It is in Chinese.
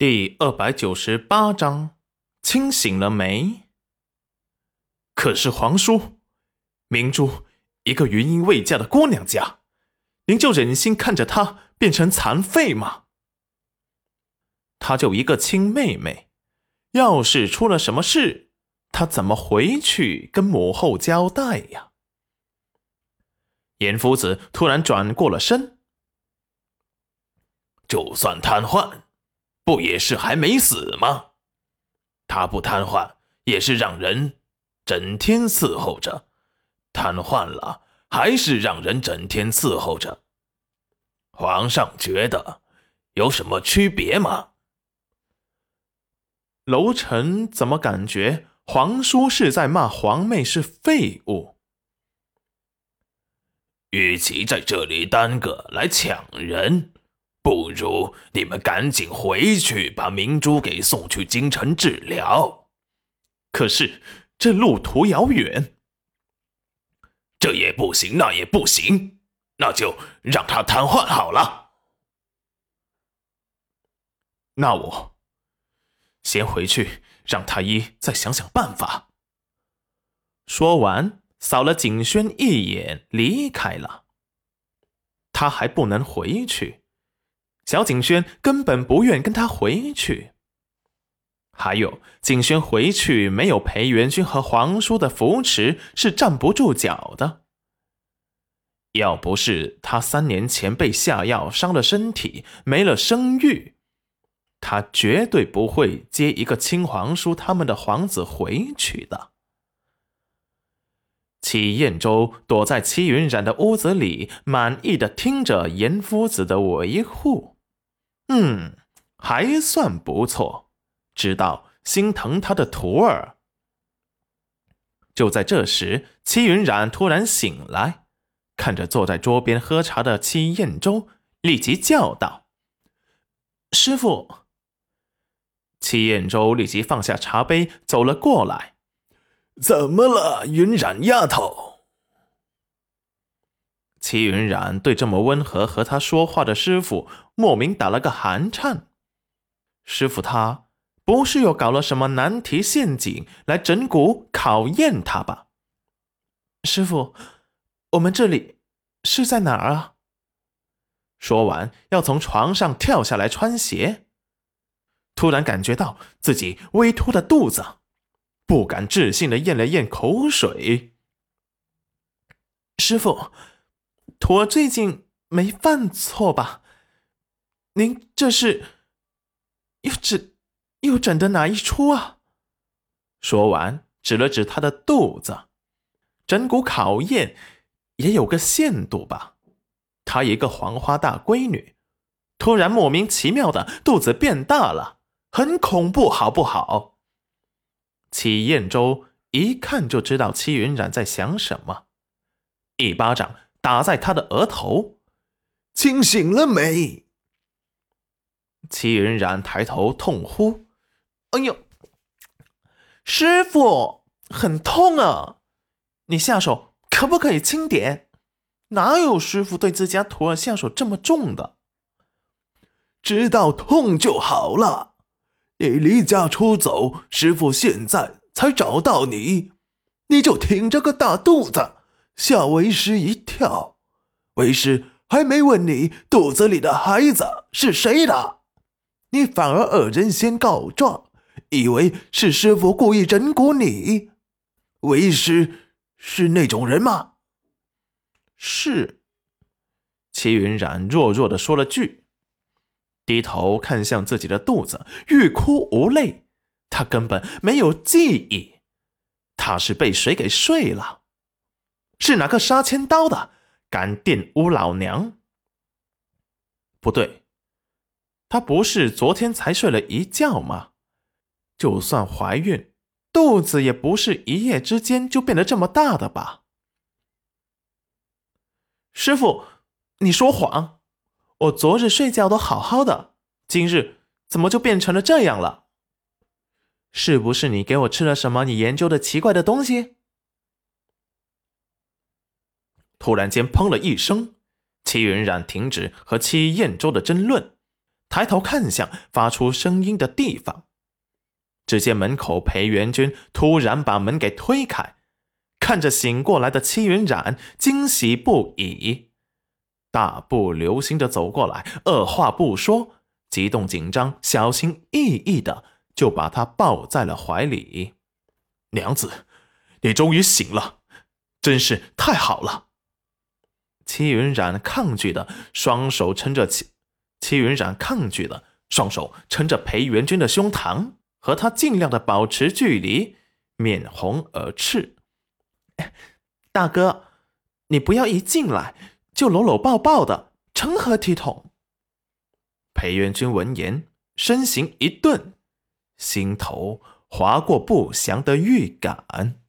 第二百九十八章，清醒了没？可是皇叔，明珠一个云英未嫁的姑娘家，您就忍心看着她变成残废吗？她就一个亲妹妹，要是出了什么事，她怎么回去跟母后交代呀？严夫子突然转过了身，就算瘫痪。不也是还没死吗？他不瘫痪，也是让人整天伺候着；瘫痪了，还是让人整天伺候着。皇上觉得有什么区别吗？楼臣怎么感觉皇叔是在骂皇妹是废物？与其在这里耽搁来抢人。不如你们赶紧回去，把明珠给送去京城治疗。可是这路途遥远，这也不行，那也不行，那就让他瘫痪好了。那我先回去，让太医再想想办法。说完，扫了景轩一眼，离开了。他还不能回去。小景轩根本不愿跟他回去。还有，景轩回去没有裴元君和皇叔的扶持，是站不住脚的。要不是他三年前被下药伤了身体，没了声誉，他绝对不会接一个亲皇叔他们的皇子回去的。齐彦州躲在齐云染的屋子里，满意的听着严夫子的维护。嗯，还算不错，知道心疼他的徒儿。就在这时，戚云染突然醒来，看着坐在桌边喝茶的戚彦州，立即叫道：“师傅！” 戚彦州立即放下茶杯，走了过来：“怎么了，云染丫头？”齐云染对这么温和和他说话的师傅莫名打了个寒颤。师傅他不是又搞了什么难题陷阱来整蛊考验他吧？师傅，我们这里是在哪儿啊？说完要从床上跳下来穿鞋，突然感觉到自己微凸的肚子，不敢置信的咽了咽口水。师傅。我最近没犯错吧？您这是又整又整的哪一出啊？说完，指了指他的肚子。整蛊考验也有个限度吧？她一个黄花大闺女，突然莫名其妙的肚子变大了，很恐怖，好不好？齐彦州一看就知道戚云染在想什么，一巴掌。打在他的额头，清醒了没？齐云然抬头痛呼：“哎呦，师傅，很痛啊！你下手可不可以轻点？哪有师傅对自家徒儿下手这么重的？知道痛就好了。你离家出走，师傅现在才找到你，你就挺着个大肚子。”吓为师一跳，为师还没问你肚子里的孩子是谁的，你反而恶人先告状，以为是师傅故意整蛊你。为师是那种人吗？是。齐云染弱弱的说了句，低头看向自己的肚子，欲哭无泪。他根本没有记忆，他是被谁给睡了？是哪个杀千刀的敢玷污老娘？不对，她不是昨天才睡了一觉吗？就算怀孕，肚子也不是一夜之间就变得这么大的吧？师傅，你说谎！我昨日睡觉都好好的，今日怎么就变成了这样了？是不是你给我吃了什么你研究的奇怪的东西？突然间，砰了一声，戚云染停止和戚燕州的争论，抬头看向发出声音的地方，只见门口裴元君突然把门给推开，看着醒过来的戚云染，惊喜不已，大步流星的走过来，二话不说，激动紧张、小心翼翼的就把他抱在了怀里。娘子，你终于醒了，真是太好了。戚云染抗拒的双手撑着戚，戚云染抗拒的双手撑着裴元君的胸膛，和他尽量的保持距离，面红耳赤。大哥，你不要一进来就搂搂抱抱的，成何体统？裴元君闻言，身形一顿，心头划过不祥的预感。